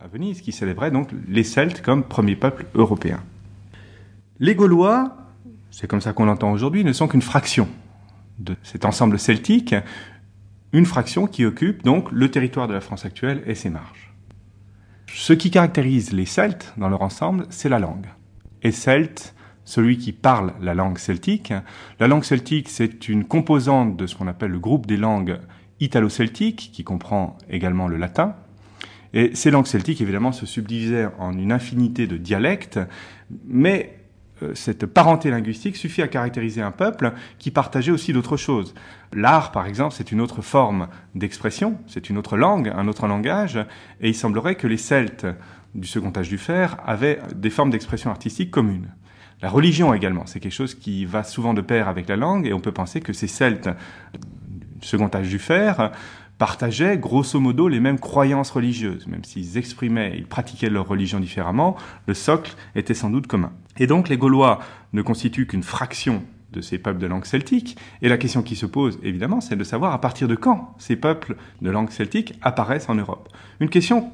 à Venise, qui célébrait donc les Celtes comme premier peuple européen. Les Gaulois, c'est comme ça qu'on l'entend aujourd'hui, ne sont qu'une fraction de cet ensemble celtique, une fraction qui occupe donc le territoire de la France actuelle et ses marges. Ce qui caractérise les Celtes dans leur ensemble, c'est la langue. Et Celte, celui qui parle la langue celtique. La langue celtique, c'est une composante de ce qu'on appelle le groupe des langues italo-celtiques, qui comprend également le latin. Et ces langues celtiques, évidemment, se subdivisaient en une infinité de dialectes, mais euh, cette parenté linguistique suffit à caractériser un peuple qui partageait aussi d'autres choses. L'art, par exemple, c'est une autre forme d'expression, c'est une autre langue, un autre langage, et il semblerait que les Celtes du second âge du fer avaient des formes d'expression artistique communes. La religion également, c'est quelque chose qui va souvent de pair avec la langue, et on peut penser que ces Celtes second âge du fer partageaient grosso modo les mêmes croyances religieuses, même s'ils exprimaient, ils pratiquaient leur religion différemment, le socle était sans doute commun. Et donc les Gaulois ne constituent qu'une fraction de ces peuples de langue celtique, et la question qui se pose évidemment, c'est de savoir à partir de quand ces peuples de langue celtique apparaissent en Europe. Une question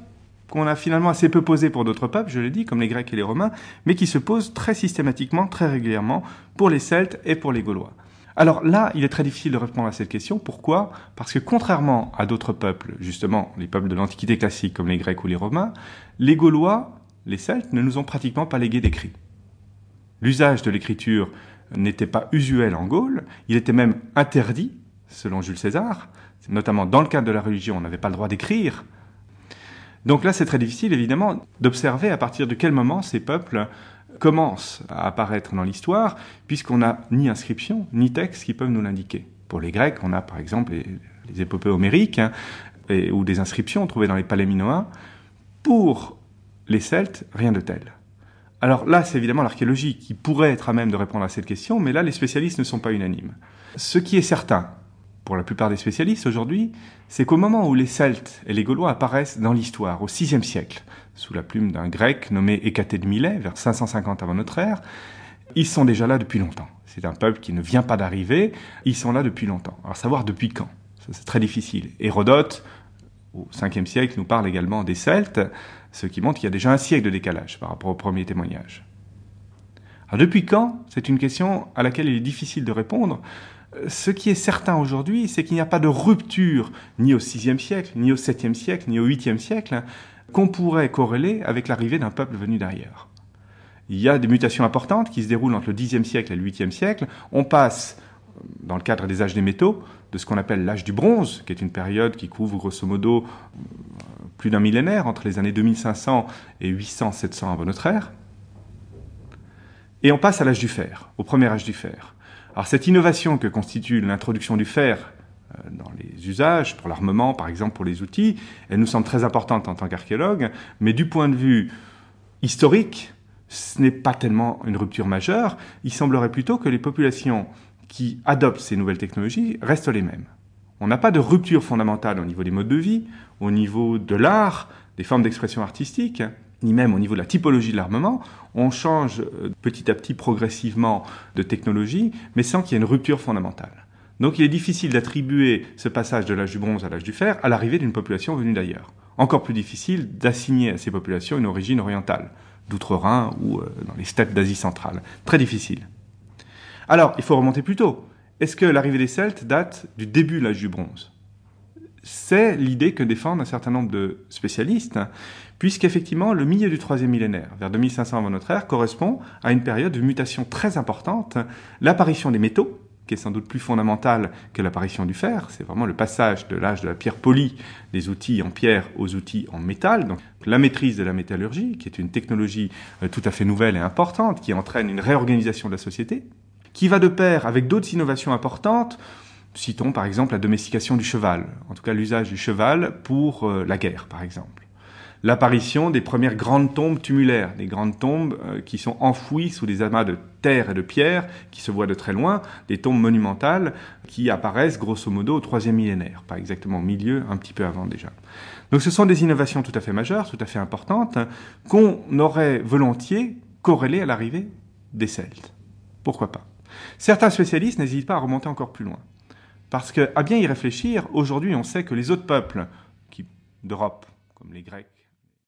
qu'on a finalement assez peu posée pour d'autres peuples, je l'ai dit, comme les Grecs et les Romains, mais qui se pose très systématiquement, très régulièrement pour les Celtes et pour les Gaulois. Alors là, il est très difficile de répondre à cette question. Pourquoi? Parce que contrairement à d'autres peuples, justement les peuples de l'Antiquité classique comme les Grecs ou les Romains, les Gaulois, les Celtes, ne nous ont pratiquement pas légué d'écrit. L'usage de l'écriture n'était pas usuel en Gaule, il était même interdit, selon Jules César, notamment dans le cadre de la religion, on n'avait pas le droit d'écrire. Donc là, c'est très difficile, évidemment, d'observer à partir de quel moment ces peuples commence à apparaître dans l'histoire, puisqu'on n'a ni inscription, ni texte qui peuvent nous l'indiquer. Pour les Grecs, on a par exemple les, épopées homériques, hein, ou des inscriptions trouvées dans les palais minoens. Pour les Celtes, rien de tel. Alors là, c'est évidemment l'archéologie qui pourrait être à même de répondre à cette question, mais là, les spécialistes ne sont pas unanimes. Ce qui est certain, pour la plupart des spécialistes aujourd'hui, c'est qu'au moment où les Celtes et les Gaulois apparaissent dans l'histoire, au VIe siècle, sous la plume d'un grec nommé Hécaté de Milet, vers 550 avant notre ère, ils sont déjà là depuis longtemps. C'est un peuple qui ne vient pas d'arriver, ils sont là depuis longtemps. Alors savoir depuis quand, c'est très difficile. Hérodote, au 5e siècle, nous parle également des Celtes, ce qui montre qu'il y a déjà un siècle de décalage par rapport au premier témoignage. Alors depuis quand C'est une question à laquelle il est difficile de répondre. Ce qui est certain aujourd'hui, c'est qu'il n'y a pas de rupture ni au VIe siècle, ni au VIIe siècle, ni au VIIIe siècle qu'on pourrait corréler avec l'arrivée d'un peuple venu d'ailleurs. Il y a des mutations importantes qui se déroulent entre le Xe siècle et le 8e siècle. On passe, dans le cadre des âges des métaux, de ce qu'on appelle l'âge du bronze, qui est une période qui couvre grosso modo plus d'un millénaire, entre les années 2500 et 800-700 avant notre ère. Et on passe à l'âge du fer, au premier âge du fer. Alors cette innovation que constitue l'introduction du fer euh, dans les usages, pour l'armement par exemple, pour les outils, elle nous semble très importante en tant qu'archéologue, mais du point de vue historique, ce n'est pas tellement une rupture majeure, il semblerait plutôt que les populations qui adoptent ces nouvelles technologies restent les mêmes. On n'a pas de rupture fondamentale au niveau des modes de vie, au niveau de l'art, des formes d'expression artistique, ni même au niveau de la typologie de l'armement. On change euh, petit à petit, progressivement, de technologie, mais sans qu'il y ait une rupture fondamentale. Donc il est difficile d'attribuer ce passage de l'âge du bronze à l'âge du fer à l'arrivée d'une population venue d'ailleurs. Encore plus difficile d'assigner à ces populations une origine orientale, d'outre-Rhin ou euh, dans les steppes d'Asie centrale. Très difficile. Alors, il faut remonter plus tôt. Est-ce que l'arrivée des Celtes date du début de l'âge du bronze? C'est l'idée que défendent un certain nombre de spécialistes, puisqu'effectivement, le milieu du troisième millénaire, vers 2500 avant notre ère, correspond à une période de mutation très importante, l'apparition des métaux, qui est sans doute plus fondamentale que l'apparition du fer. C'est vraiment le passage de l'âge de la pierre polie, des outils en pierre aux outils en métal. Donc la maîtrise de la métallurgie, qui est une technologie euh, tout à fait nouvelle et importante, qui entraîne une réorganisation de la société, qui va de pair avec d'autres innovations importantes. Citons par exemple la domestication du cheval, en tout cas l'usage du cheval pour euh, la guerre par exemple l'apparition des premières grandes tombes tumulaires, des grandes tombes euh, qui sont enfouies sous des amas de terre et de pierre qui se voient de très loin, des tombes monumentales qui apparaissent grosso modo au troisième millénaire, pas exactement au milieu, un petit peu avant déjà. Donc ce sont des innovations tout à fait majeures, tout à fait importantes, qu'on aurait volontiers corrélées à l'arrivée des Celtes. Pourquoi pas? Certains spécialistes n'hésitent pas à remonter encore plus loin. Parce qu'à bien y réfléchir, aujourd'hui on sait que les autres peuples d'Europe, comme les Grecs,